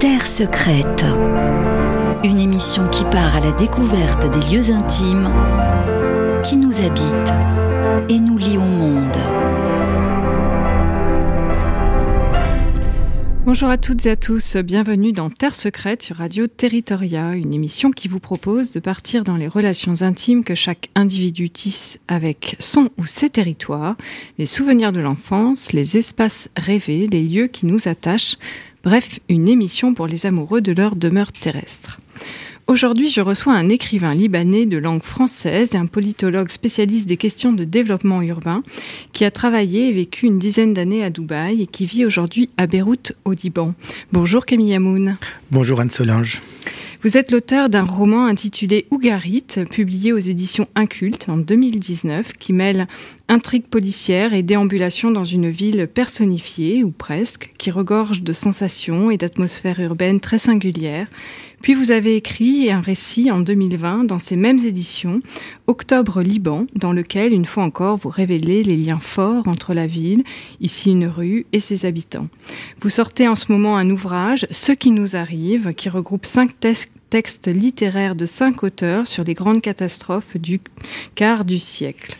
Terre secrète. Une émission qui part à la découverte des lieux intimes qui nous habitent et nous lient au monde. Bonjour à toutes et à tous, bienvenue dans Terre secrète sur Radio Territoria, une émission qui vous propose de partir dans les relations intimes que chaque individu tisse avec son ou ses territoires, les souvenirs de l'enfance, les espaces rêvés, les lieux qui nous attachent, bref, une émission pour les amoureux de leur demeure terrestre. Aujourd'hui, je reçois un écrivain libanais de langue française et un politologue spécialiste des questions de développement urbain qui a travaillé et vécu une dizaine d'années à Dubaï et qui vit aujourd'hui à Beyrouth au Liban. Bonjour Camille Hamoun. Bonjour Anne Solange. Vous êtes l'auteur d'un roman intitulé Ougarit, publié aux éditions Inculte en 2019, qui mêle intrigue policière et déambulation dans une ville personnifiée, ou presque, qui regorge de sensations et d'atmosphères urbaines très singulières. Puis vous avez écrit un récit en 2020 dans ces mêmes éditions, Octobre Liban, dans lequel, une fois encore, vous révélez les liens forts entre la ville, ici une rue, et ses habitants. Vous sortez en ce moment un ouvrage, Ce qui nous arrive, qui regroupe cinq textes littéraires de cinq auteurs sur les grandes catastrophes du quart du siècle.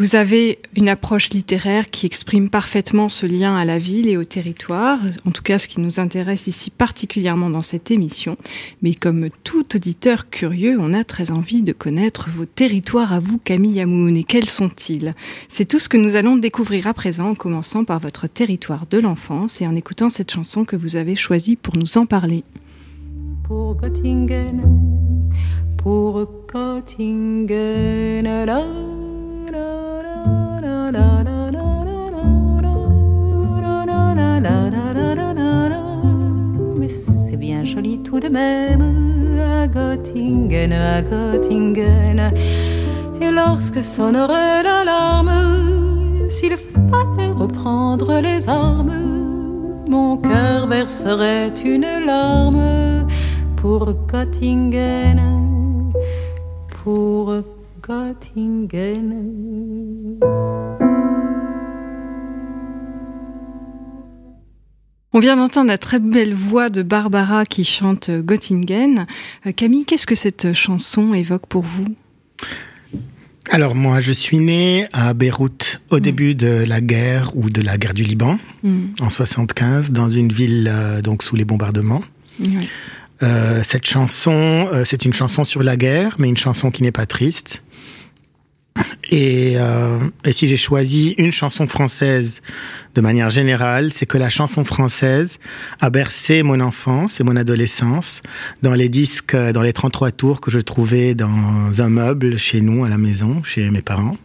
Vous avez une approche littéraire qui exprime parfaitement ce lien à la ville et au territoire, en tout cas ce qui nous intéresse ici particulièrement dans cette émission. Mais comme tout auditeur curieux, on a très envie de connaître vos territoires à vous, Camille Yamoun, et quels sont-ils? C'est tout ce que nous allons découvrir à présent, en commençant par votre territoire de l'enfance et en écoutant cette chanson que vous avez choisie pour nous en parler. Pour Göttingen, pour Göttingen, mais c'est bien joli tout de même à Göttingen, à Göttingen. Et lorsque sonnerait l'alarme, s'il fallait reprendre les armes, mon cœur verserait une larme pour Göttingen, pour Göttingen. On vient d'entendre la très belle voix de Barbara qui chante Göttingen. Euh, Camille, qu'est-ce que cette chanson évoque pour vous? Alors moi, je suis né à Beyrouth au mm. début de la guerre ou de la guerre du Liban mm. en 75 dans une ville euh, donc sous les bombardements. Euh, cette chanson, c'est une chanson sur la guerre, mais une chanson qui n'est pas triste. Et, euh, et, si j'ai choisi une chanson française de manière générale, c'est que la chanson française a bercé mon enfance et mon adolescence dans les disques, dans les 33 tours que je trouvais dans un meuble chez nous à la maison, chez mes parents.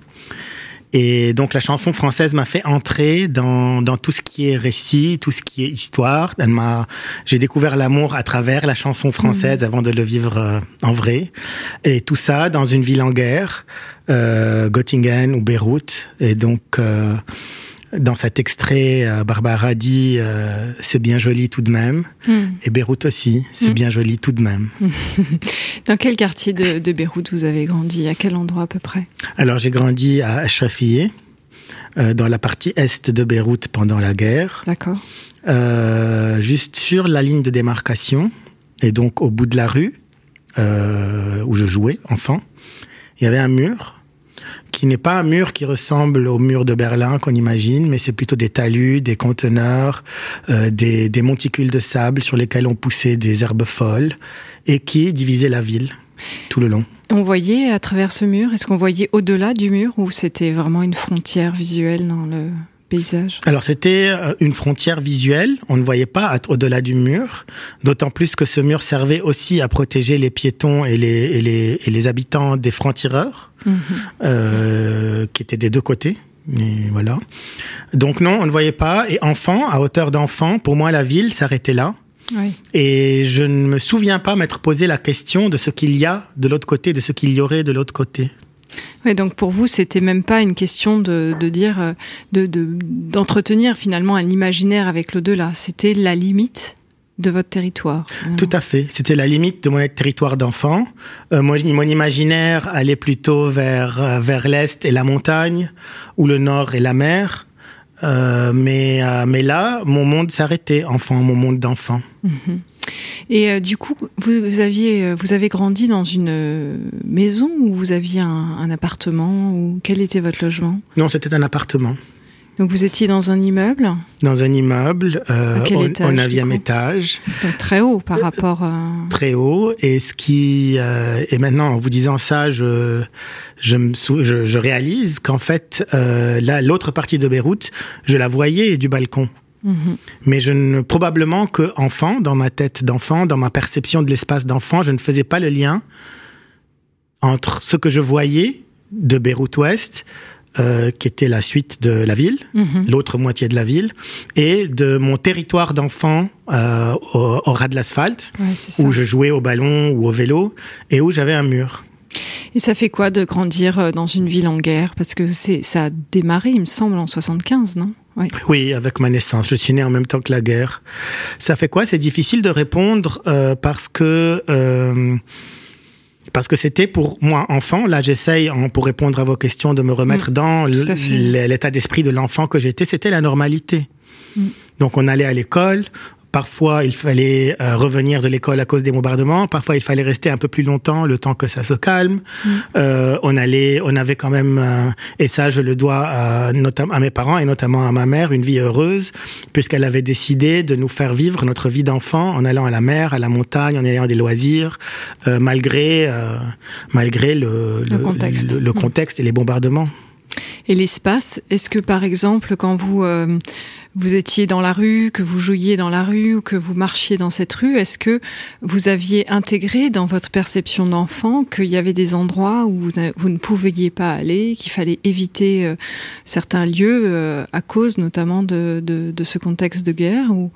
Et donc la chanson française m'a fait entrer dans, dans tout ce qui est récit, tout ce qui est histoire. Elle m'a, j'ai découvert l'amour à travers la chanson française mmh. avant de le vivre euh, en vrai. Et tout ça dans une ville en guerre, euh, Göttingen ou Beyrouth. Et donc euh, dans cet extrait, euh, Barbara dit euh, c'est bien joli tout de même. Hmm. Et Beyrouth aussi, c'est hmm. bien joli tout de même. Dans quel quartier de, de, Beyrouth vous avez grandi? À quel endroit à peu près? Alors j'ai grandi à Ashrafieh, euh, dans la partie est de Beyrouth pendant la guerre. D'accord. Euh, juste sur la ligne de démarcation, et donc au bout de la rue, où je jouais enfant, il y avait un mur qui n'est pas un mur qui ressemble au mur de Berlin qu'on imagine, mais c'est plutôt des talus, des conteneurs, euh, des, des monticules de sable sur lesquels on poussait des herbes folles et qui divisaient la ville tout le long. On voyait à travers ce mur, est-ce qu'on voyait au-delà du mur ou c'était vraiment une frontière visuelle dans le paysage? Alors c'était euh, une frontière visuelle, on ne voyait pas au-delà du mur, d'autant plus que ce mur servait aussi à protéger les piétons et les, et les, et les habitants des francs-tireurs. Mhm. euh, qui était des deux côtés. Et voilà. Donc non, on ne voyait pas. Et enfant, à hauteur d'enfant, pour moi, la ville s'arrêtait là. Oui. Et je ne me souviens pas m'être posé la question de ce qu'il y a de l'autre côté, de ce qu'il y aurait de l'autre côté. Oui, donc pour vous, c'était même pas une question de, de dire, euh, de, d'entretenir finalement un imaginaire avec l'au-delà. C'était la limite de votre territoire. Tout à fait. C'était la limite de mon territoire d'enfant. Euh, mon imaginaire allait plutôt vers, euh, vers l'est et la montagne, ou le nord et la mer. mais, mais là, mon monde s'arrêtait, enfant, mon monde d'enfant. Mhm. Et du coup, vous, aviez, vous avez grandi dans une maison ou vous aviez un, un appartement ou quel était votre logement? Non, c'était un appartement. Donc vous étiez dans un immeuble? Dans un immeuble, euh, au, étage, au 9e étage. Donc très haut par rapport à... Très haut. Et ce qui... Euh, et maintenant, en vous disant ça, je, je, me je, je réalise qu'en fait, euh, là, l'autre partie de Beyrouth, je la voyais du balcon. Mhm. Mais je ne, probablement que enfant, dans ma tête d'enfant, dans ma perception de l'espace d'enfant, je ne faisais pas le lien entre ce que je voyais de Beyrouth Ouest euh, qui était la suite de la ville, mhm. l'autre moitié de la ville, et de mon territoire d'enfant euh, au, ras de l'asphalte, où je jouais au ballon ou au vélo, et où j'avais un mur. Et ça fait quoi de grandir euh, dans une ville en guerre? Parce que ça a démarré, il me semble, en 75, non? Oui. oui. avec ma naissance. Je suis né en même temps que la guerre. Ça fait quoi? C'est difficile de répondre euh, parce que euh, parce que c'était pour moi enfant. Là, j'essaye, pour répondre à vos questions, de me remettre mm. dans l'état d'esprit de l'enfant que j'étais. C'était la normalité. Mm. Donc, on allait à l'école, Parfois, il fallait euh, revenir de l'école à cause des bombardements. Parfois, il fallait rester un peu plus longtemps, le temps que ça se calme. Mm. Euh, on allait, on avait quand même, euh, et ça, je le dois à, à mes parents et notamment à ma mère, une vie heureuse, puisqu'elle avait décidé de nous faire vivre notre vie d'enfant en allant à la mer, à la montagne, en ayant des loisirs, malgré, malgré le, le, contexte. le, mm. contexte et les bombardements. Et l'espace, est-ce que par exemple, quand vous vous étiez dans la rue, que vous jouiez dans la rue ou que vous marchiez dans cette rue, est-ce que vous aviez intégré dans votre perception d'enfant qu'il y avait des endroits où vous, ne pouviez pas aller, qu'il fallait éviter euh, certains lieux euh, à cause notamment de, ce contexte de guerre ou,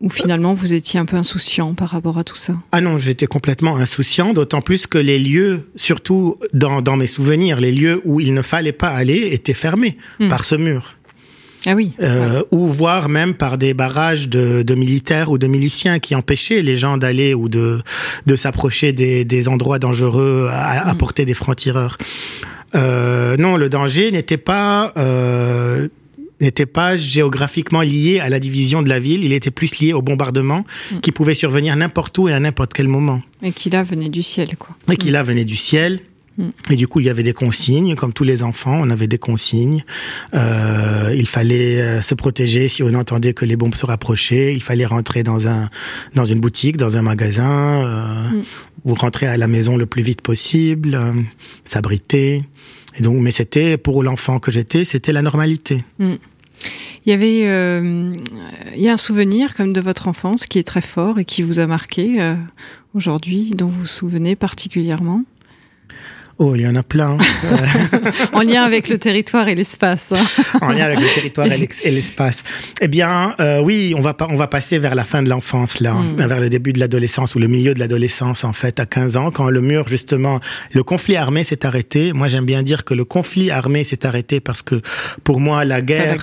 ou finalement vous étiez un peu insouciant par rapport à tout ça? Ah non, j'étais complètement insouciant, d'autant plus que les lieux, surtout dans, mes souvenirs, les lieux où il ne fallait pas aller étaient fermés hmm. par ce mur. Ah oui. Euh, ou voire même par des barrages de, de, militaires ou de miliciens qui empêchaient les gens d'aller ou de, de s'approcher des, des, endroits dangereux à, mm. porter des francs-tireurs. Euh, non, le danger n'était pas euh, n'était pas géographiquement lié à la division de la ville, il était plus lié au bombardement mm. qui pouvait survenir n'importe où et à n'importe quel moment. Et qui là venait du ciel, quoi. Et qui là venait du ciel. Mm. Et du coup, il y avait des consignes, comme tous les enfants, on avait des consignes. Euh, il fallait euh, se protéger si on entendait que les bombes se rapprochaient. Il fallait rentrer dans un dans une boutique, dans un magasin, euh, mm. ou rentrer à la maison le plus vite possible, euh, s'abriter. Et donc, mais c'était pour l'enfant que j'étais, c'était la normalité. Mm. Il y avait, euh, il y a un souvenir comme de votre enfance qui est très fort et qui vous a marqué euh, aujourd'hui, dont vous vous souvenez particulièrement? Oh, il y en a plein. en lien avec le territoire et l'espace. en lien avec le territoire et l'espace. Eh bien, euh, oui, on va, on va passer vers la fin de l'enfance, là, hmm. vers le début de l'adolescence ou le milieu de l'adolescence, en fait, à 15 ans, quand le mur, justement, le conflit armé s'est arrêté. Moi, j'aime bien dire que le conflit armé s'est arrêté parce que, pour moi, la guerre,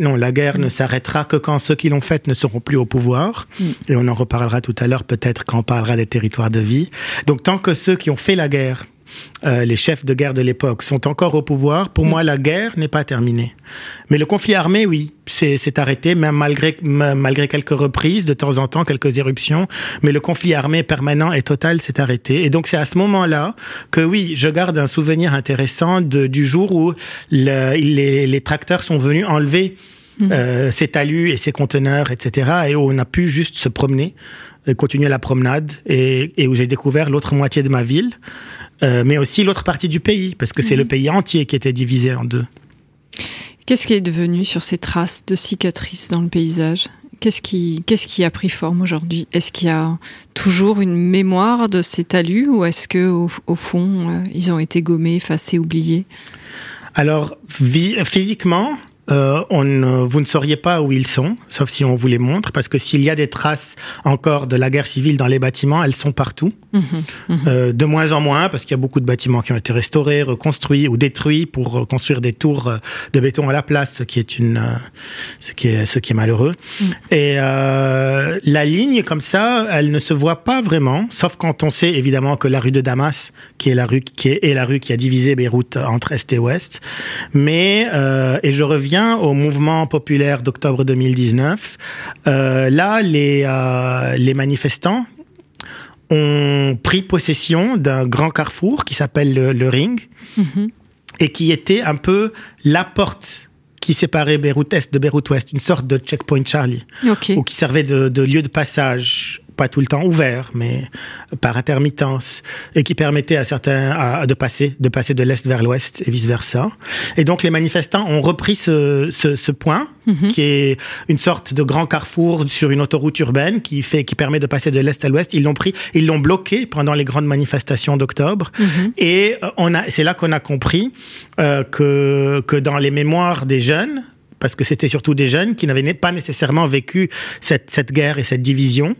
non, la guerre ne s'arrêtera que quand ceux qui l'ont faite ne seront plus au pouvoir. Hmm. Et on en reparlera tout à l'heure, peut-être, quand on parlera des territoires de vie. Donc, tant que ceux qui ont fait la guerre euh, les chefs de guerre de l'époque sont encore au pouvoir, pour mm. moi, la guerre n'est pas terminée. Mais le conflit armé, oui, c'est arrêté, même malgré, malgré quelques reprises, de temps en temps, quelques éruptions. Mais le conflit armé permanent et total s'est arrêté. Et donc, c'est à ce moment-là que, oui, je garde un souvenir intéressant de, du jour où les, les tracteurs sont venus enlever mm. euh, ces talus et ces conteneurs, etc. Et où on a pu juste se promener, continuer la promenade, et, et où j'ai découvert l'autre moitié de ma ville. Euh, mais aussi l'autre partie du pays, parce que c'est le mhm. pays entier qui était divisé en deux. Qu'est-ce qui est devenu sur ces traces de cicatrices dans le paysage? Qu'est-ce qui, qu'est-ce qui a pris forme aujourd'hui? Est-ce qu'il y a toujours une mémoire de ces talus ou est-ce que au, fond euh, ils ont été gommés, effacés, oubliés? Alors physiquement, euh, on, vous ne sauriez pas où ils sont, sauf si on vous les montre, parce que s'il y a des traces encore de la guerre civile dans les bâtiments, elles sont partout. Mhm, mhm. Euh, de moins en moins, parce qu'il y a beaucoup de bâtiments qui ont été restaurés, reconstruits ou détruits pour construire des tours euh, de béton à la place, ce qui est une, ce qui est, ce qui est malheureux. Mhm. Et la ligne comme ça, elle ne se voit pas vraiment, sauf quand on sait évidemment que la rue de Damas, qui est la rue qui est, est la rue qui a divisé Beyrouth entre est et ouest, mais et je reviens au mouvement populaire d'octobre 2019. Euh, là, les, euh, les manifestants ont pris possession d'un grand carrefour qui s'appelle le, Ring mm-hmm. et qui était un peu la porte qui séparait Beyrouth Est de Beyrouth Ouest, une sorte de checkpoint Charlie, ou qui servait de, de lieu de passage pas tout le temps ouvert, mais par intermittence, et qui permettait à certains de passer, de passer de l'est vers l'ouest et vice versa. Et donc les manifestants ont repris ce, ce, point, mhm. qui est une sorte de grand carrefour sur une autoroute urbaine qui fait, qui permet de passer de l'est à l'ouest. Ils l'ont pris, ils l'ont bloqué pendant les grandes manifestations d'octobre. Mhm. Et euh, on a, c'est là qu'on a compris euh, que que dans les mémoires des jeunes parce que c'était surtout des jeunes qui n'avaient pas nécessairement vécu cette, cette guerre et cette division.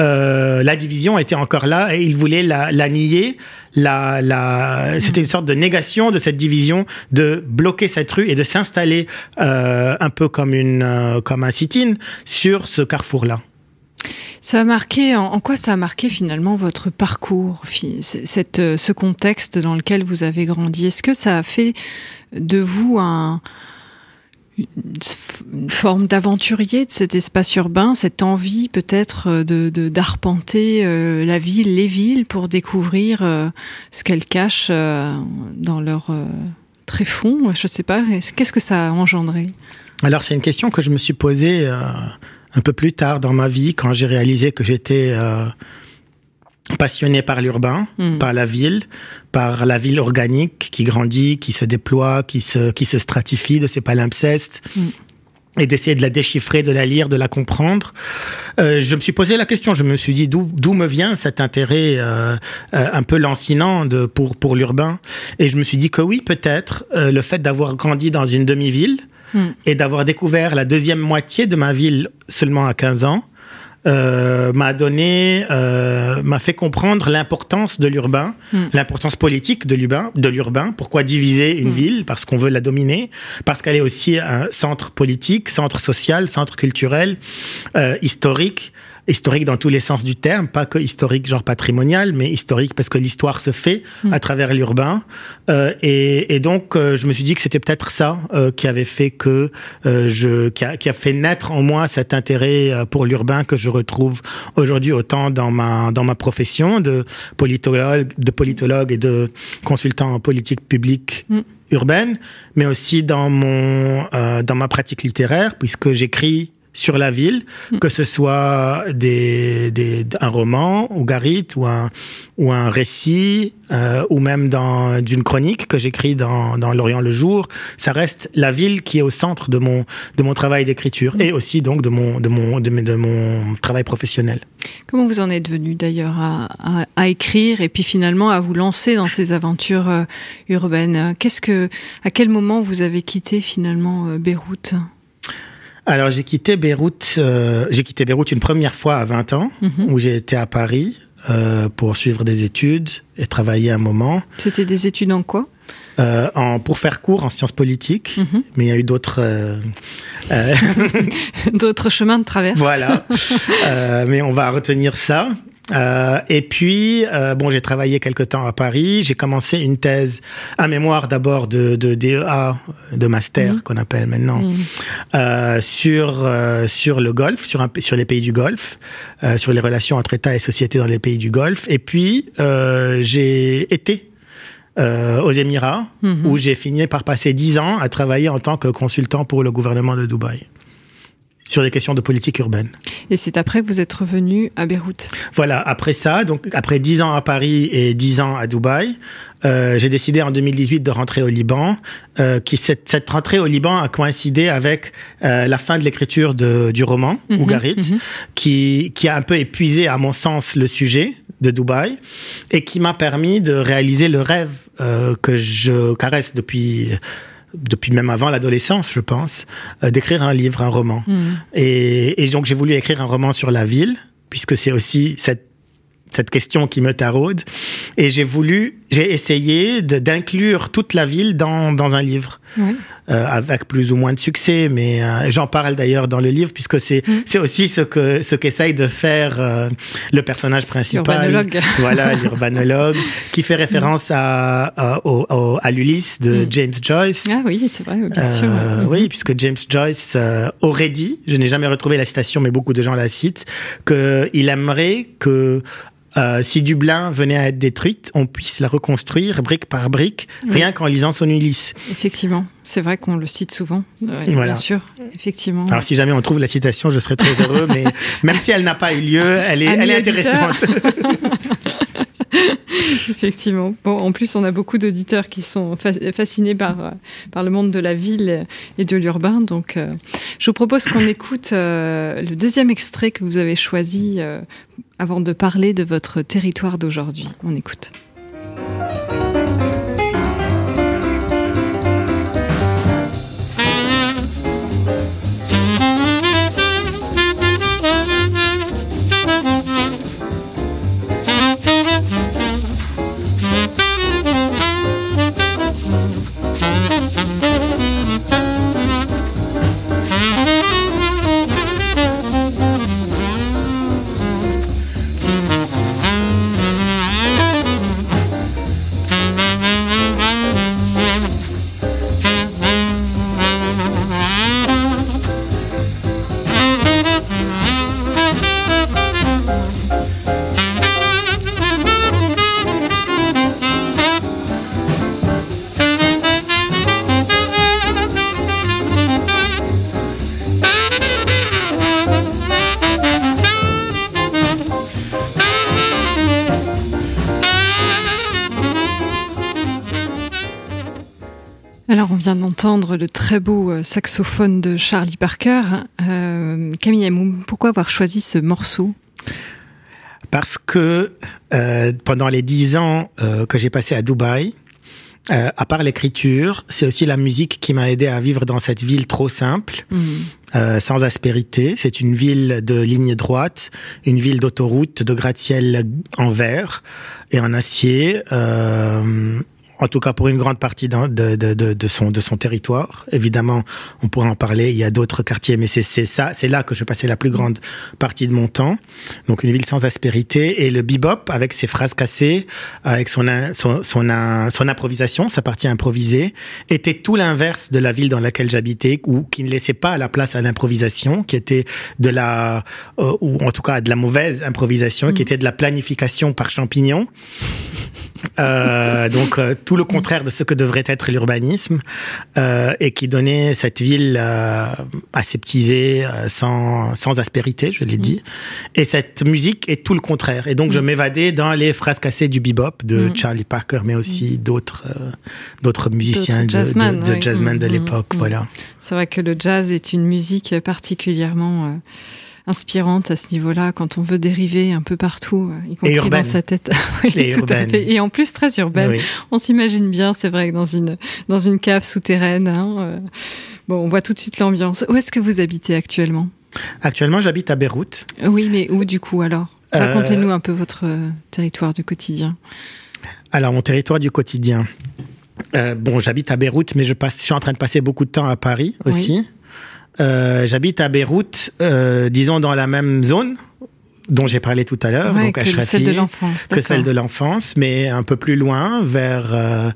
Euh, la division était encore là et ils voulaient la, la nier. La, la, c'était une sorte de négation de cette division, de bloquer cette rue et de s'installer euh, un peu comme une euh, comme un sit-in sur ce carrefour-là. Ça a marqué, en, quoi ça a marqué finalement votre parcours, cette, ce contexte dans lequel vous avez grandi? Est-ce que ça a fait de vous un, une forme d'aventurier de cet espace urbain, cette envie peut-être de d'arpenter euh, la ville, les villes pour découvrir euh, ce qu'elles cachent euh, dans leur tréfonds. Je ne sais pas. Qu'est-ce que ça a engendré? Alors c'est une question que je me suis posée un peu plus tard dans ma vie quand j'ai réalisé que j'étais passionné par l'urbain, hmm. par la ville, par la ville organique qui grandit, qui se déploie, qui se, qui se stratifie de ses palimpsestes. Hmm. et d'essayer de la déchiffrer, de la lire, de la comprendre. Euh, je me suis posé la question, je me suis dit d'où me vient cet intérêt euh, euh, un peu lancinant de, pour, pour l'urbain. Et je me suis dit que oui, peut-être le fait d'avoir grandi dans une demi-ville hmm. et d'avoir découvert la deuxième moitié de ma ville seulement à 15 ans, euh, m'a donné, euh, m'a fait comprendre l'importance de l'urbain, hmm. l'importance politique de l'urbain, de l'urbain. Pourquoi diviser une hmm. ville? Parce qu'on veut la dominer, parce qu'elle est aussi un centre politique, centre social, centre culturel, euh, historique historique dans tous les sens du terme, pas que historique genre patrimonial, mais historique parce que l'histoire se fait mm. à travers l'urbain. Euh, et, et, donc, euh, je me suis dit que c'était peut-être ça euh, qui avait fait que euh, je, qui a, qui a, fait naître en moi cet intérêt euh, pour l'urbain que je retrouve aujourd'hui autant dans ma dans ma profession de politologue, de politologue et de consultant en politique publique. Mm. urbaine, mais aussi dans mon dans ma pratique littéraire puisque j'écris sur la ville, mm. que ce soit des, des, un roman ou Garit ou un, ou un récit euh, ou même dans d'une chronique que j'écris dans, dans L'Orient le jour, ça reste la ville qui est au centre de mon de mon travail d'écriture et aussi donc de mon de mon de, de, mon travail professionnel. Comment vous en êtes venu d'ailleurs à, à, à, écrire et puis finalement à vous lancer dans ces aventures euh, urbaines? Qu'est-ce que à quel moment vous avez quitté finalement euh, Beyrouth? Alors j'ai quitté Beyrouth, euh, j'ai quitté Beyrouth une première fois à 20 ans, mhm. où j'ai été à Paris euh, pour suivre des études et travailler un moment. C'était des études en quoi? Euh, en, pour faire cours en sciences politiques, mhm. mais il y a eu d'autres euh, euh d'autres chemins de traverse. Voilà, mais on va retenir ça. Euh, et puis, euh, bon, j'ai travaillé quelque temps à Paris. J'ai commencé une thèse, un mémoire d'abord de, de DEA, de master mmh. qu'on appelle maintenant, mmh. euh, sur euh, sur le Golfe, sur un, sur les pays du Golfe, euh, sur les relations entre États et sociétés dans les pays du Golfe. Et puis, euh, j'ai été aux Émirats, mmh. où j'ai fini par passer dix ans à travailler en tant que consultant pour le gouvernement de Dubaï sur les questions de politique urbaine. Et c'est après que vous êtes revenu à Beyrouth. Voilà, après ça, donc après dix ans à Paris et dix ans à Dubaï, euh, j'ai décidé en 2018 de rentrer au Liban. Euh, qui cette, cette, rentrée au Liban a coïncidé avec euh, la fin de l'écriture du roman mm Ougarit, mhm. qui qui a un peu épuisé à mon sens le sujet de Dubaï et qui m'a permis de réaliser le rêve que je caresse depuis depuis même avant l'adolescence, je pense, euh, d'écrire un livre, un roman. Mm. Et, et, donc j'ai voulu écrire un roman sur la ville, puisque c'est aussi cette cette question qui me taraude. Et j'ai voulu, j'ai essayé d'inclure toute la ville dans, dans un livre. Euh, avec plus ou moins de succès, mais euh, j'en parle d'ailleurs dans le livre puisque c'est mm. c'est aussi ce que ce qu'essaye de faire euh, le personnage principal. Voilà, l'urbanologue, qui fait référence mm. à à, à l'Ulysse de mm. James Joyce. Ah oui, c'est vrai, bien sûr. Oui, puisque James Joyce aurait dit, je n'ai jamais retrouvé la citation, mais beaucoup de gens la citent, que il aimerait que euh, si Dublin venait à être détruite, on puisse la reconstruire brique par brique, rien qu'en lisant son Ulysse. Effectivement, c'est vrai qu'on le cite souvent, euh, bien sûr, effectivement. Alors si jamais on trouve la citation, je serais très heureux, mais même si elle n'a pas eu lieu, elle est, elle est intéressante. Effectivement. Bon, en plus, on a beaucoup d'auditeurs qui sont fascinés par, euh, par le monde de la ville et de l'urbain. Donc, euh, je vous propose qu'on écoute euh, le deuxième extrait que vous avez choisi avant de parler de votre territoire d'aujourd'hui. On écoute. D'entendre le très beau euh, saxophone de Charlie Parker. Euh, Camille Amoum, pourquoi avoir choisi ce morceau? Parce que euh, pendant les dix ans euh, que j'ai passé à Dubaï, à part l'écriture, c'est aussi la musique qui m'a aidé à vivre dans cette ville trop simple, mmh. sans aspérité. C'est une ville de ligne droite, une ville d'autoroute, de gratte-ciel en verre et en acier. En tout cas pour une grande partie de, de, de, de, son, de son territoire. Évidemment, on pourra en parler, il y a d'autres quartiers, mais c'est ça, c'est là que je passais la plus grande partie de mon temps. Donc une ville sans aspérité et le bebop avec ses phrases cassées, avec son, son, son, son improvisation, sa partie improvisée, était tout l'inverse de la ville dans laquelle j'habitais, ou qui ne laissait pas la place à l'improvisation, qui était de la, euh, ou en tout cas de la mauvaise improvisation, qui mm. était de la planification par champignon. Euh, donc euh, tout le contraire de ce que devrait être l'urbanisme euh, et qui donnait cette ville euh, aseptisée, euh, sans, sans aspérité, je l'ai mm. dit. Et cette musique est tout le contraire. Et donc mm. je m'évadais dans les phrases cassées du bebop de mm. Charlie Parker, mais aussi d'autres d'autres musiciens de, jazzman, de, de, jazzman de l'époque. Voilà. C'est vrai que le jazz est une musique particulièrement inspirante à ce niveau-là quand on veut dériver un peu partout, euh, y compris dans sa tête. et, et en plus très urbaine. On s'imagine bien, c'est vrai, dans une dans une cave souterraine. Hein, euh, bon, on voit tout de suite l'ambiance. Où est-ce que vous habitez actuellement? Actuellement, j'habite à Beyrouth. Oui, mais où du coup alors? Euh, Racontez-nous un peu votre territoire du quotidien. Alors, mon territoire du quotidien. bon, j'habite à Beyrouth, mais je passe, je suis en train de passer beaucoup de temps à Paris aussi. Euh, j'habite à Beyrouth, euh, disons dans la même zone dont j'ai parlé tout à l'heure, donc à celle de l'enfance, que celle de l'enfance, mais un peu plus loin, vers euh,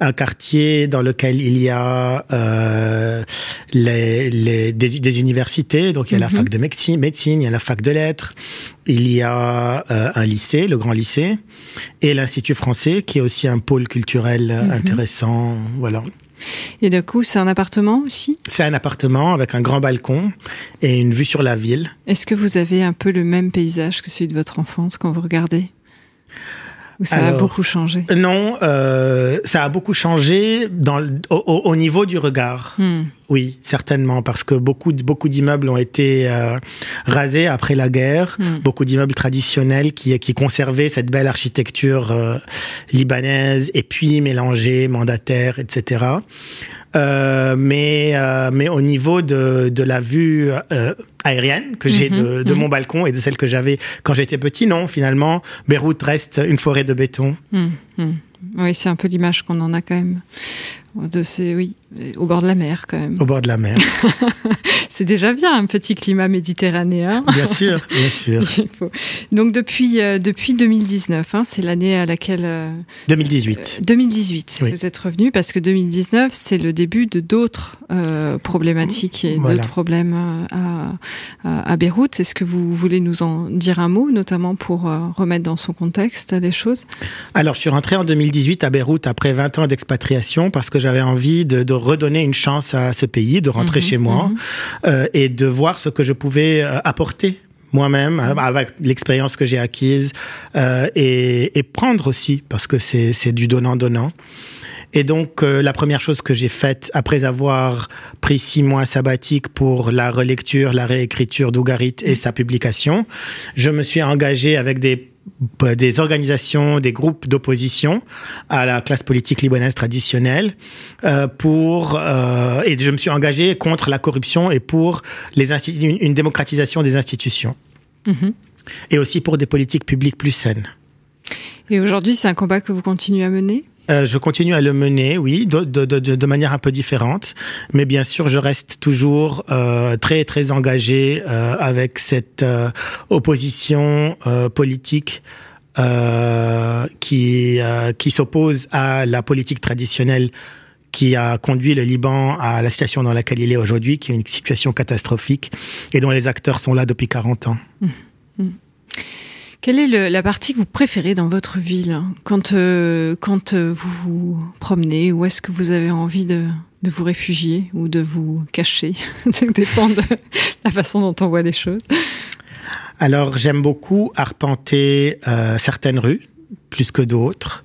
un quartier dans lequel il y a euh, les, les, des, des, universités, donc il y a la mhm. fac de médecine, médecine, il y a la fac de lettres, il y a euh, un lycée, le grand lycée, et l'Institut français, qui est aussi un pôle culturel mhm. intéressant, voilà. Et du coup, c'est un appartement aussi? C'est un appartement avec un grand balcon et une vue sur la ville. Est-ce que vous avez un peu le même paysage que celui de votre enfance quand vous regardez? Ou ça a beaucoup changé? Non, euh, ça a beaucoup changé dans, au, au, niveau du regard. Hmm. Oui, certainement, parce que beaucoup, beaucoup d'immeubles ont été euh, rasés après la guerre, hmm. beaucoup d'immeubles traditionnels qui, qui conservaient cette belle architecture euh, libanaise, et puis mélangée, mandataire, etc. Euh, mais euh, mais au niveau de, de la vue euh, aérienne que j'ai de, mhm, de mon mhm. balcon et de celle que j'avais quand j'étais petit, non, finalement, Beyrouth reste une forêt de béton. Oui, c'est un peu l'image qu'on en a quand même. De ces, oui, au bord de la mer quand même. Au bord de la mer. c'est déjà bien un petit climat méditerranéen. Bien sûr, bien sûr. Donc depuis, euh, depuis 2019, hein, c'est l'année à laquelle... 2018. Euh, 2018, euh, vous êtes revenu parce que 2019, c'est le début de d'autres problématiques et d'autres problèmes à, à, Beyrouth. Est-ce que vous voulez nous en dire un mot, notamment pour remettre dans son contexte les choses? Alors, je suis rentré en 2018 à Beyrouth après 20 ans d'expatriation parce que j'avais envie de, de, redonner une chance à ce pays, de rentrer mhm, chez moi. Mhm. Euh, et de voir ce que je pouvais euh, apporter moi-même mm. avec l'expérience que j'ai acquise euh, et, et, prendre aussi parce que c'est du donnant donnant et donc euh, la première chose que j'ai faite après avoir pris six mois sabbatiques pour la relecture la réécriture d'Ougarit et sa publication je me suis engagé avec des des organisations, des groupes d'opposition à la classe politique libanaise traditionnelle euh, pour euh, et je me suis engagé contre la corruption et pour les une, une démocratisation des institutions mm-hmm. et aussi pour des politiques publiques plus saines. Et aujourd'hui, c'est un combat que vous continuez à mener? Euh, je continue à le mener, oui, de, manière un peu différente, mais bien sûr, je reste toujours euh, très très engagé euh, avec cette opposition politique qui qui s'oppose à la politique traditionnelle qui a conduit le Liban à la situation dans laquelle il est aujourd'hui, qui est une situation catastrophique et dont les acteurs sont là depuis 40 ans. Mmh. Mmh. Quelle est la partie que vous préférez dans votre ville hein, quand, euh, quand euh, vous vous promenez Où est-ce que vous avez envie de, de vous réfugier ou de vous cacher Ça dépend de la façon dont on voit les choses? Alors, j'aime beaucoup arpenter euh, certaines rues plus que d'autres.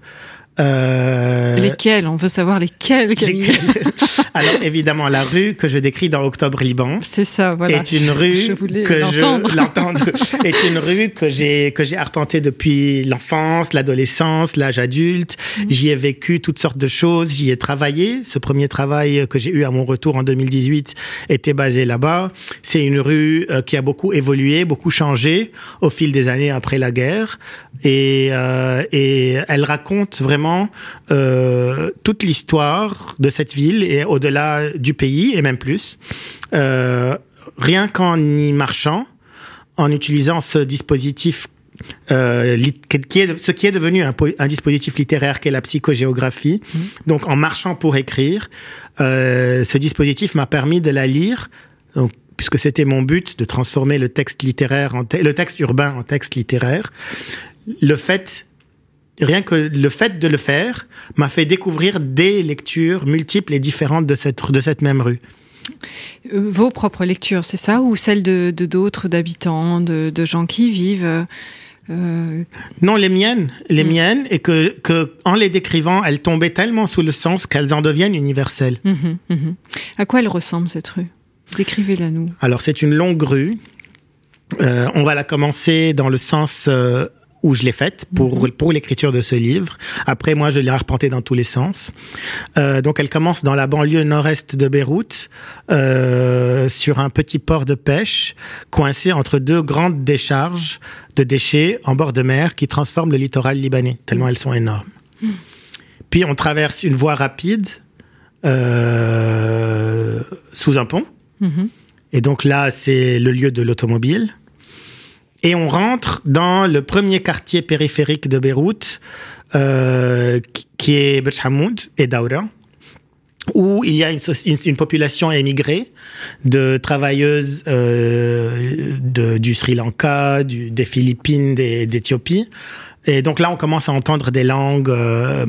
Euh... Lesquelles On veut savoir lesquelles, Camille. Alors évidemment, la rue que je décris dans Octobre Liban. C'est ça, voilà. Est une rue je que je l'entendre est une rue que j'ai que j'ai arpentée depuis l'enfance, l'adolescence, l'âge adulte. Mm. J'y ai vécu toutes sortes de choses. J'y ai travaillé. Ce premier travail que j'ai eu à mon retour en 2018 était basé là-bas. C'est une rue euh, qui a beaucoup évolué, beaucoup changé au fil des années après la guerre, et euh, et elle raconte vraiment euh, toute l'histoire de cette ville et au-delà du pays et même plus. Euh, rien qu'en y marchant, en utilisant ce dispositif euh, qui est, ce qui est devenu un, un dispositif littéraire qu'est la psychogéographie. Mmh. Donc en marchant pour écrire, euh, ce dispositif m'a permis de la lire. Donc, puisque c'était mon but de transformer le texte littéraire en le texte urbain en texte littéraire. Le fait rien que le fait de le faire m'a fait découvrir des lectures multiples et différentes de cette, de cette même rue. Euh, vos propres lectures, c'est ça Ou celles de d'autres, d'habitants, de, de, gens qui vivent euh... Non, les miennes, les mmh. miennes, et que, que en les décrivant, elles tombaient tellement sous le sens qu'elles en deviennent universelles. Mmh, mmh. À quoi elle ressemble cette rue? Décrivez-la nous. Alors c'est une longue rue. Euh, on va la commencer dans le sens euh, où je l'ai faite pour, mhm. pour l'écriture de ce livre. Après, moi, je l'ai arpenté dans tous les sens. Euh, donc, elle commence dans la banlieue nord-est de Beyrouth, euh, sur un petit port de pêche, coincé entre deux grandes décharges de déchets en bord de mer qui transforment le littoral libanais, tellement elles sont énormes. Mhm. Puis, on traverse une voie rapide euh, sous un pont. Mhm. Et donc là, c'est le lieu de l'automobile. Et on rentre dans le premier quartier périphérique de Beyrouth, euh, qui est Bech Hamoud et Daura, où il y a une, population émigrée de travailleuses euh, du Sri Lanka, des Philippines, d'Éthiopie. Et donc là, on commence à entendre des langues, euh,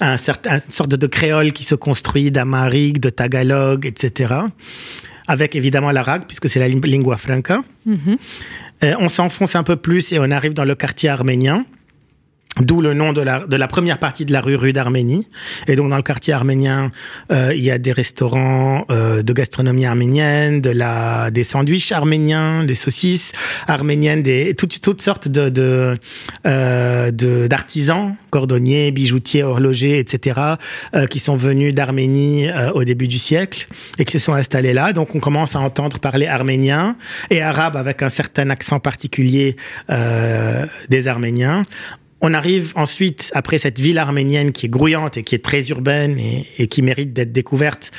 une sorte de créole qui se construit, d'amarique, de tagalog, etc. Avec évidemment l'arabe, puisque c'est la lingua franca. Mm -hmm. Euh, on s'enfonce un peu plus et on arrive dans le quartier arménien D'où le nom de la, de la première partie de la rue, rue d'Arménie. Et donc dans le quartier arménien, euh, il y a des restaurants euh, de gastronomie arménienne, de la, des sandwichs arméniens, des saucisses arméniennes, des toutes, toutes sortes de, de, euh, d'artisans, cordonniers, bijoutiers, horlogers, etc., euh, qui sont venus d'Arménie euh, au début du siècle et qui se sont installés là. Donc on commence à entendre parler arménien et arabe avec un certain accent particulier euh, des Arméniens. On arrive ensuite, après cette ville arménienne qui est grouillante et qui est très urbaine et, qui mérite d'être découverte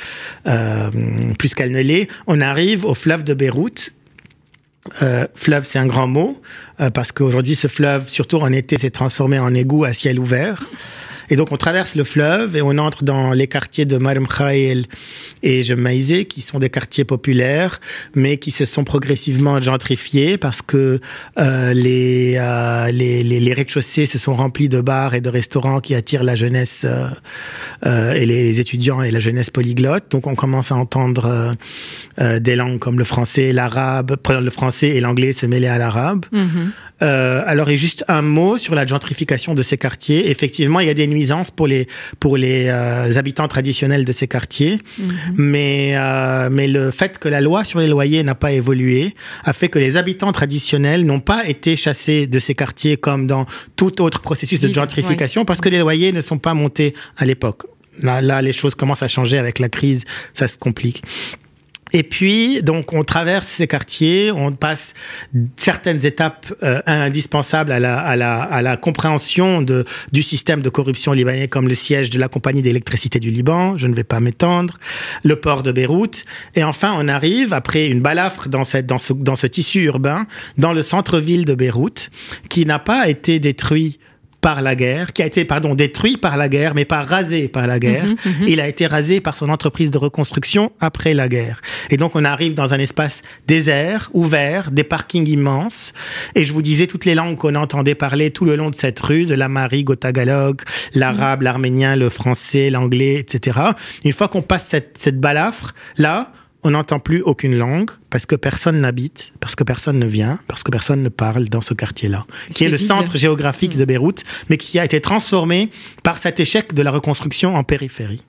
euh, plus qu'elle ne l'est, on arrive au fleuve de Beyrouth. Euh, fleuve, c'est un grand mot, euh, parce qu'aujourd'hui, ce fleuve, surtout en été, s'est transformé en égout à ciel ouvert. Et donc, on traverse le fleuve et on entre dans les quartiers de Marm Khaïl et Jemaïzé, qui sont des quartiers populaires, mais qui se sont progressivement gentrifiés parce que euh, les, euh, les, les, les rez-de-chaussée se sont remplis de bars et de restaurants qui attirent la jeunesse euh, euh et les étudiants et la jeunesse polyglotte. Donc, on commence à entendre euh, euh, des langues comme le français, l'arabe, le français et l'anglais se mêler à l'arabe. Mm -hmm. alors, et juste un mot sur la gentrification de ces quartiers. Effectivement, il y a des pour les pour les euh, habitants traditionnels de ces quartiers, -hmm. mais euh, mais le fait que la loi sur les loyers n'a pas évolué a fait que les habitants traditionnels n'ont pas été chassés de ces quartiers comme dans tout autre processus de gentrification, parce que les loyers ne sont pas montés à l'époque. Là, là, les choses commencent à changer avec la crise, ça se complique. Et puis, donc, on traverse ces quartiers, on passe certaines étapes euh, indispensables à la, à la, à la compréhension de, du système de corruption libanais, comme le siège de la compagnie d'électricité du Liban, je ne vais pas m'étendre, le port de Beyrouth. Et enfin, on arrive, après une balafre dans, cette, dans, ce, dans ce tissu urbain, dans le centre-ville de Beyrouth, qui n'a pas été détruit par la guerre, qui a été pardon détruit par la guerre, mais pas rasé par la guerre. Mm -hmm, Il a été rasé par son entreprise de reconstruction après la guerre. Et donc on arrive dans un espace désert, ouvert, des parkings immenses. Et je vous disais toutes les langues qu'on entendait parler tout le long de cette rue, de la Marie, Gotagalog, l'arabe, l'arménien, le français, l'anglais, etc. Une fois qu'on passe cette, cette balafre, là, on n'entend plus aucune langue parce que personne n'habite, parce que personne ne vient, parce que personne ne parle dans ce quartier-là, qui est, est le centre géographique mmh. de Beyrouth, mais qui a été transformé par cet échec de la reconstruction en périphérie.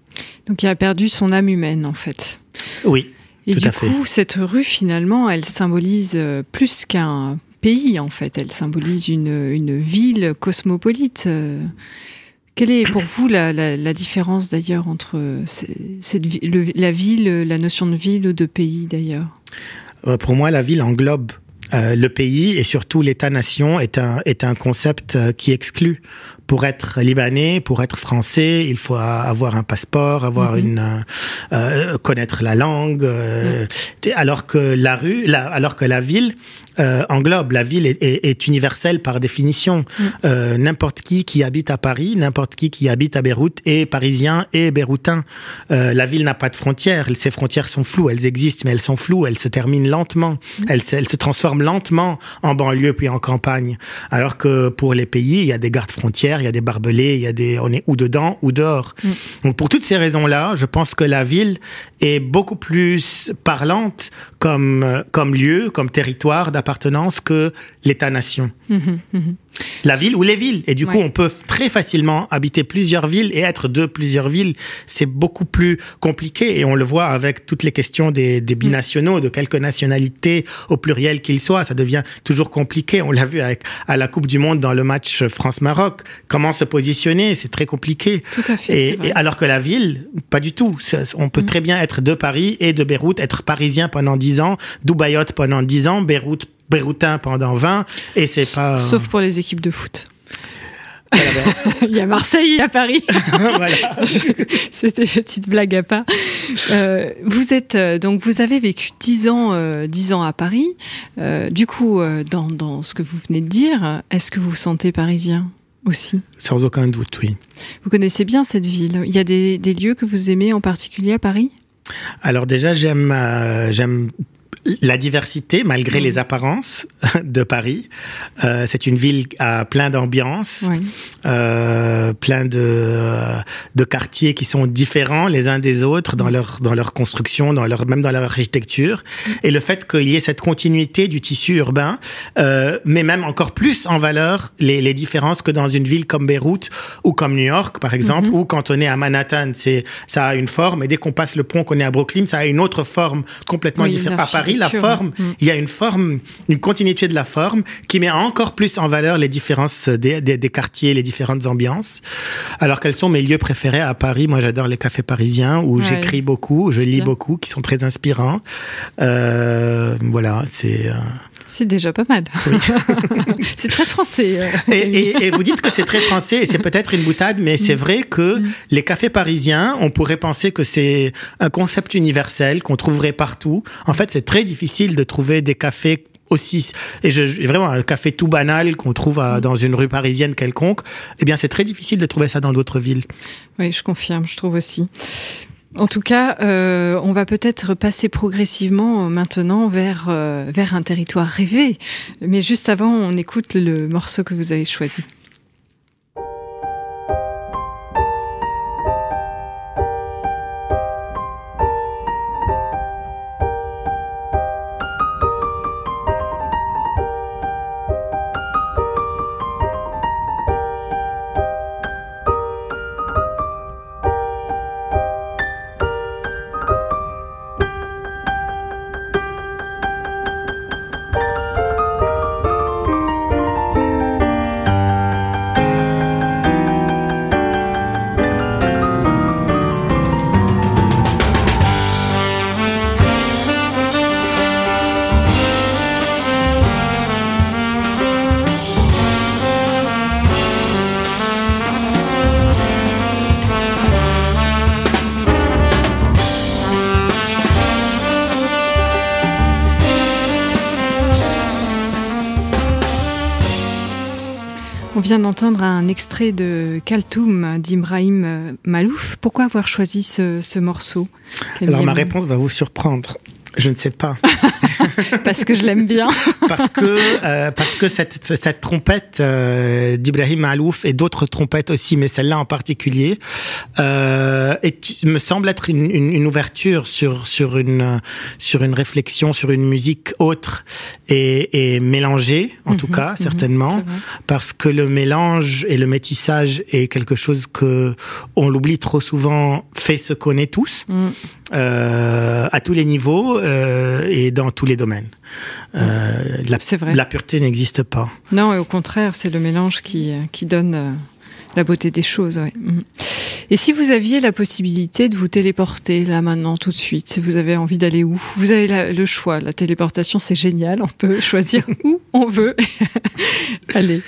Donc il a perdu son âme humaine, en fait. Oui. Et tout du à fait. coup, cette rue, finalement, elle symbolise plus qu'un pays, en fait. Elle symbolise une, une ville cosmopolite. Quelle est pour vous la, différence d'ailleurs entre cette, le, la ville, la notion de ville ou de pays d'ailleurs? Pour moi, la ville englobe euh, le pays et surtout l'État-nation est un, est un concept qui exclut. Pour être libanais, pour être français, il faut avoir un passeport, avoir mm -hmm. une euh, connaître la langue. Euh, mm. Alors que la rue, la, alors que la ville euh, englobe, la ville est, est, est universelle par définition. Mm. Euh, n'importe qui qui habite à Paris, n'importe qui qui habite à Beyrouth est parisien et béroutin. Euh, la ville n'a pas de frontières. Ces frontières sont floues. Elles existent, mais elles sont floues. Elles se terminent lentement. Mm. Elles, elles se transforment lentement en banlieue puis en campagne. Alors que pour les pays, il y a des gardes frontières il y a des barbelés, il y a des, on est ou dedans ou dehors. Mm. Donc pour toutes ces raisons-là, je pense que la ville est beaucoup plus parlante comme, comme lieu, comme territoire d'appartenance que l'État-nation. Mm -hmm, mm -hmm. La ville ou les villes. Et du ouais. coup, on peut très facilement habiter plusieurs villes et être de plusieurs villes. C'est beaucoup plus compliqué et on le voit avec toutes les questions des, des binationaux, de quelques nationalités au pluriel qu'ils soient. Ça devient toujours compliqué. On l'a vu avec, à la Coupe du Monde dans le match France-Maroc. Comment se positionner, c'est très compliqué. Tout à fait. Et, et alors que la ville, pas du tout. On peut mmh. très bien être de Paris et de Beyrouth, être parisien pendant 10 ans, Dubaïote pendant 10 ans, Beyrouth Beyroutin pendant 20 et c'est pas sauf pour les équipes de foot il y a Marseille, il y a Paris. voilà. C'était une petite blague à part. Euh, vous êtes donc vous avez vécu dix ans, euh, dix ans à Paris. Euh, du coup, dans, dans ce que vous venez de dire, est-ce que vous vous sentez parisien aussi? Sans aucun doute, oui. Vous connaissez bien cette ville. Il y a des, des lieux que vous aimez en particulier à Paris? Alors déjà, j'aime j'aime la diversité, malgré les apparences de Paris. Euh, c'est une ville à plein d'ambiance, euh, plein de, de quartiers qui sont différents les uns des autres dans leur dans leur construction, dans leur même dans leur architecture. Et le fait qu'il y ait cette continuité du tissu urbain, euh, mais même encore plus en valeur les, les différences que dans une ville comme Beyrouth ou comme New York, par exemple, mm-hmm. ou quand on est à Manhattan, c'est ça a une forme, et dès qu'on passe le pont qu'on est à Brooklyn, ça a une autre forme complètement différente. À Paris, la forme, mm. il y a une forme, une continuité de la forme qui met encore plus en valeur les différences des, des, des quartiers, les différentes ambiances. Alors quels sont mes lieux préférés à Paris? Moi, j'adore les cafés parisiens où j'écris beaucoup, où je lis beaucoup, qui sont très inspirants. Euh, voilà, c'est. C'est déjà pas mal. c'est très français. Euh, et, vous dites que c'est très français et c'est peut-être une boutade, mais c'est mm. vrai que mm. les cafés parisiens, on pourrait penser que c'est un concept universel qu'on trouverait partout. En fait, c'est très difficile de trouver des cafés aussi et je, vraiment un café tout banal qu'on trouve mm. dans une rue parisienne quelconque eh bien c'est très difficile de trouver ça dans d'autres villes oui je confirme je trouve aussi en tout cas, euh, on va peut-être passer progressivement euh, maintenant vers, euh, vers un territoire rêvé. Mais juste avant, on écoute le morceau que vous avez choisi. Vient d'entendre un extrait de Kaltoum d'Ibrahim Malouf. Pourquoi avoir choisi ce, ce morceau Alors ma réponse va vous surprendre. Je ne sais pas. parce que je l'aime bien. parce que euh, parce que cette cette trompette euh, d'Ibrahim Alouf et d'autres trompettes aussi, mais celle-là en particulier, euh, me semble être une, une, une, ouverture sur sur une sur une réflexion sur une musique autre et, et mélangée en tout mhm, cas mhm, certainement parce que le mélange et le métissage est quelque chose que on l'oublie trop souvent fait ce qu'on est tous mm. Euh, à tous les niveaux euh, et dans tous les domaines. Euh, la, vrai. la pureté n'existe pas. Non, et au contraire, c'est le mélange qui, qui donne la beauté des choses. Mhm. Et si vous aviez la possibilité de vous téléporter là maintenant tout de suite, vous avez envie d'aller où? Vous avez le choix. La téléportation, c'est génial. On peut choisir où on veut. Allez.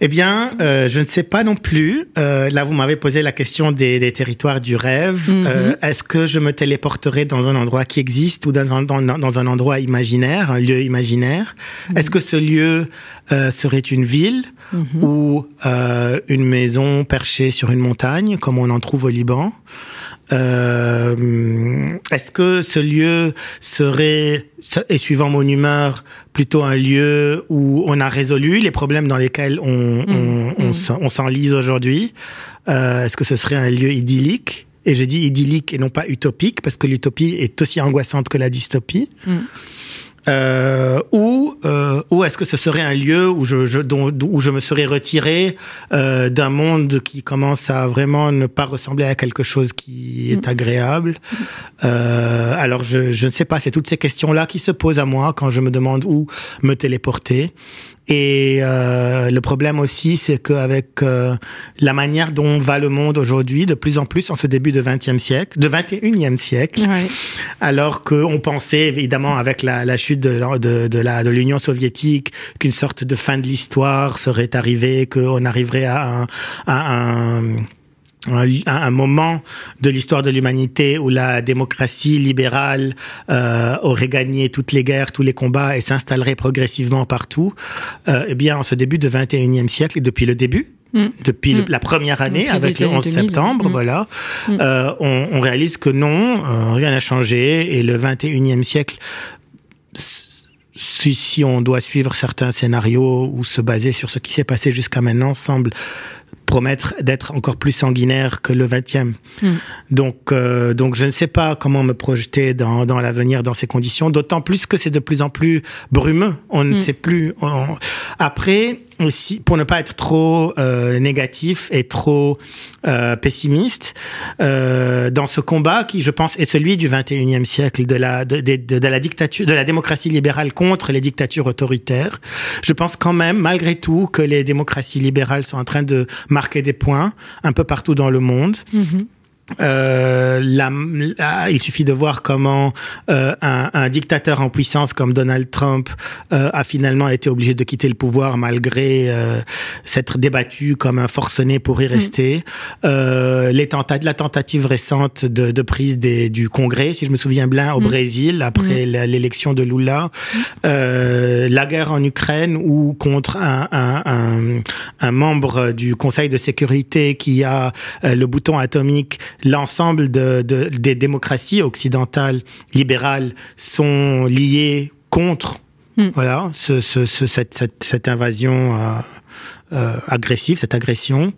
Eh bien, euh, je ne sais pas non plus. Euh, là, vous m'avez posé la question des, des territoires du rêve. Mhm. euh, Est-ce que je me téléporterai dans un endroit qui existe ou dans un, dans, dans un endroit imaginaire, un lieu imaginaire? Mhm. Est-ce que ce lieu euh, serait une ville mhm. ou euh, une maison perchée sur une montagne, comme on en trouve au Liban? Euh, Est-ce que ce lieu serait, et suivant mon humeur, plutôt un lieu où on a résolu les problèmes dans lesquels on, mmh, on, mmh. on s'enlise aujourd'hui? Euh, Est-ce que ce serait un lieu idyllique? Et je dis idyllique et non pas utopique, parce que l'utopie est aussi angoissante que la dystopie. Mmh euh, ou euh, ou est-ce que ce serait un lieu où je, je dont, où je me serais retiré euh, d'un monde qui commence à vraiment ne pas ressembler à quelque chose qui est mm. agréable? Euh, alors je, je ne sais pas c'est toutes ces questions là qui se posent à moi quand je me demande où me téléporter et euh, le problème aussi, c'est qu'avec euh, la manière dont va le monde aujourd'hui, de plus en plus en ce début de 20e siècle, de 21e siècle, alors qu'on pensait évidemment avec la, la chute de, de, de la de l'Union soviétique qu'une sorte de fin de l'histoire serait arrivée, qu'on arriverait à un, à un un, moment de l'histoire de l'humanité où la démocratie libérale euh, aurait gagné toutes les guerres, tous les combats et s'installerait progressivement partout, euh, eh bien, en ce début de 21e siècle et depuis le début Mm. depuis mm. la première année, avec le 11 septembre, mm. voilà, euh, on, on, réalise que non, euh, rien n'a changé et le 21e siècle si, si, on doit suivre certains scénarios ou se baser sur ce qui s'est passé jusqu'à maintenant, semble promettre d'être encore plus sanguinaire que le 20e. Hmm. Donc, euh, donc je ne sais pas comment me projeter dans, dans l'avenir dans ces conditions, d'autant plus que c'est de plus en plus brumeux. On ne hmm. sait plus. Après, aussi, pour ne pas être trop euh, négatif et trop euh, pessimiste, euh, dans ce combat qui, je pense, est celui du 21e siècle, de la, de, la dictature, de la démocratie libérale contre les dictatures autoritaires, je pense quand même, malgré tout, que les démocraties libérales sont en train de marquer des points un peu partout dans le monde. Mm-hmm. Euh, la, il suffit de voir comment euh, un, un, dictateur en puissance comme Donald Trump euh, a finalement été obligé de quitter le pouvoir malgré euh, s'être débattu comme un forcené pour y mm. rester. Euh, les tenta la tentative récente de, de prise des, du Congrès, si je me souviens bien, au mm. Brésil après mm. l'élection de Lula, la guerre en Ukraine ou contre un, un, un, membre du Conseil de sécurité qui a le bouton atomique l'ensemble de, des démocraties occidentales libérales sont liées contre hmm. voilà ce, cette, invasion euh, euh, agressive, cette agression.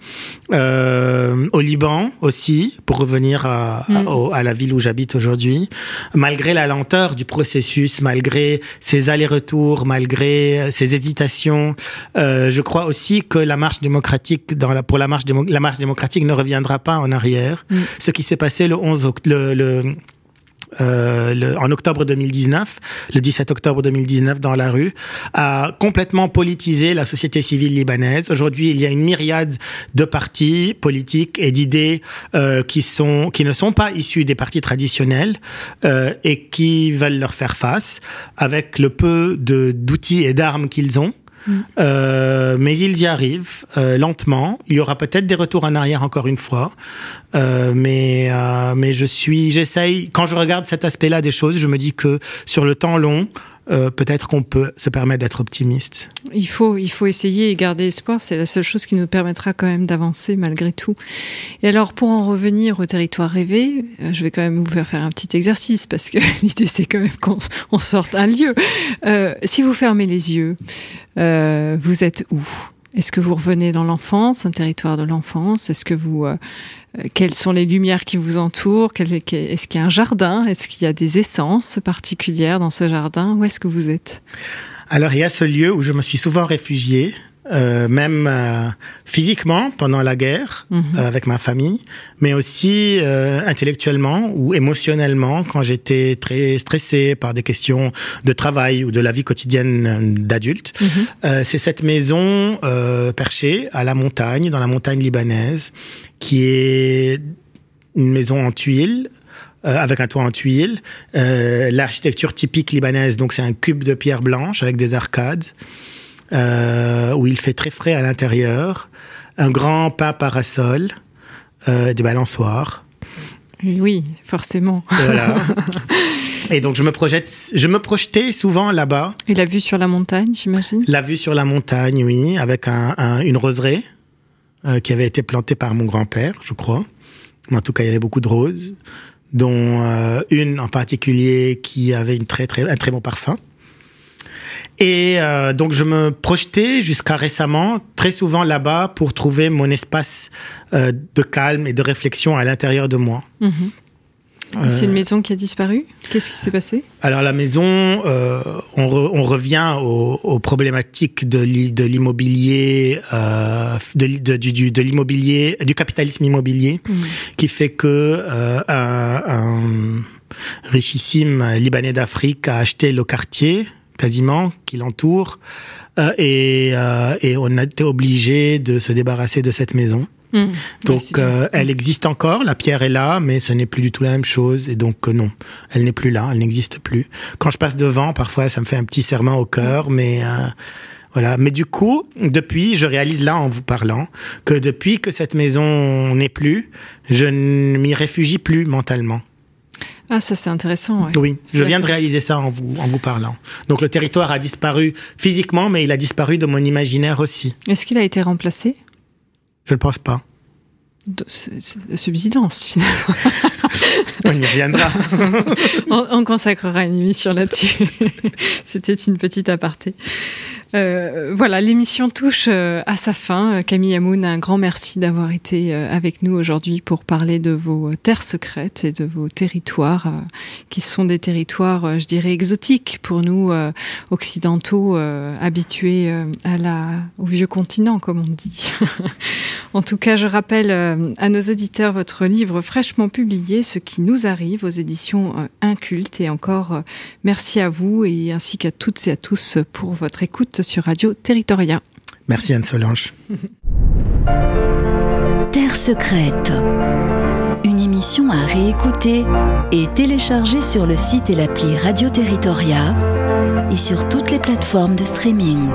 Euh, au Liban aussi, pour revenir à, mm. à, la ville où j'habite aujourd'hui, malgré la lenteur du processus, malgré ses allers-retours, malgré ses hésitations, euh, je crois aussi que la marche démocratique, dans la, pour la marche, la marche démocratique ne reviendra pas en arrière. Mm. Ce qui s'est passé le 11 le, le euh, le, en octobre 2019, le 17 octobre 2019 dans la rue, a complètement politisé la société civile libanaise. Aujourd'hui, il y a une myriade de partis politiques et d'idées euh, qui sont qui ne sont pas issus des partis traditionnels euh, et qui veulent leur faire face avec le peu de d'outils et d'armes qu'ils ont. Euh, mais ils y arrivent euh, lentement. Il y aura peut-être des retours en arrière encore une fois, euh, mais euh, mais je suis, j'essaye. Quand je regarde cet aspect-là des choses, je me dis que sur le temps long, euh, peut-être qu'on peut se permettre d'être optimiste. Il faut, il faut essayer et garder espoir. C'est la seule chose qui nous permettra quand même d'avancer malgré tout. Et alors, pour en revenir au territoire rêvé, euh, je vais quand même vous faire faire un petit exercice parce que l'idée, c'est quand même qu'on sorte un lieu. Euh, si vous fermez les yeux, vous êtes où? Est-ce que vous revenez dans l'enfance, un territoire de l'enfance? Est-ce que vous quelles sont les lumières qui vous entourent? Est-ce qu'il y a un jardin? Est-ce qu'il y a des essences particulières dans ce jardin? Où est-ce que vous êtes? Alors, il y a ce lieu où je me suis souvent réfugié. Euh, même euh, physiquement pendant la guerre mhm. euh, avec ma famille, mais aussi euh, intellectuellement ou émotionnellement quand j'étais très stressé par des questions de travail ou de la vie quotidienne d'adulte. Mhm. C'est cette maison perchée à la montagne, dans la montagne libanaise, qui est une maison en tuiles, euh, avec un toit en tuiles. Euh, L'architecture typique libanaise, donc c'est un cube de pierre blanche avec des arcades, euh, où il fait très frais à l'intérieur, un grand pain parasol, euh, des balançoires. Oui, forcément. Voilà. Et donc je me projette, je me projetais souvent là-bas. Et la vue sur la montagne, j'imagine? La vue sur la montagne, oui, avec un, un, une roseraie euh, qui avait été plantée par mon grand-père, je crois. En tout cas, il y avait beaucoup de roses, dont euh, une en particulier qui avait une très, très, un très bon parfum. Et euh, donc je me projetais jusqu'à récemment très souvent là-bas pour trouver mon espace euh, de calme et de réflexion à l'intérieur de moi. Mm -hmm. C'est une maison qui a disparu? Qu'est-ce qui s'est passé? Alors la maison, euh, on, re, on, revient aux, aux problématiques de l'immobilier, euh, de, de, du, de l'immobilier, du capitalisme immobilier, mmh. qui fait que euh, un, un richissime Libanais d'Afrique a acheté le quartier quasiment qui l'entoure euh, et, euh, et on a été obligé de se débarrasser de cette maison. Mmh. Donc euh, elle existe encore, la pierre est là, mais ce n'est plus du tout la même chose et donc euh, non, elle n'est plus là, elle n'existe plus. Quand je passe devant, parfois ça me fait un petit serment au cœur, mmh. mais euh, voilà. Mais du coup, depuis, je réalise là en vous parlant que depuis que cette maison n'est plus, je ne m'y réfugie plus mentalement. Ah, ça c'est intéressant. Ouais. Oui, je viens de réaliser ça en vous, en vous parlant. Donc le territoire a disparu physiquement, mais il a disparu de mon imaginaire aussi. Est-ce qu'il a été remplacé? Je ne pense pas. De, subsidence, finalement. On y reviendra. on, consacrera une émission là-dessus. C'était une petite aparté. Euh, voilà, l'émission touche euh, à sa fin. Camille Amoun, un grand merci d'avoir été euh, avec nous aujourd'hui pour parler de vos terres secrètes et de vos territoires, qui sont des territoires, je dirais, exotiques pour nous occidentaux, habitués au vieux continent, comme on dit. en tout cas, je rappelle à nos auditeurs votre livre fraîchement publié, Ce qui nous arrive, aux éditions Inculte. Et encore, merci à vous et ainsi qu'à toutes et à tous pour votre écoute sur Radio Territoria. Merci Anne-Solange. Terre secrète. Une émission à réécouter et télécharger sur le site et l'appli Radio Territoria et sur toutes les plateformes de streaming.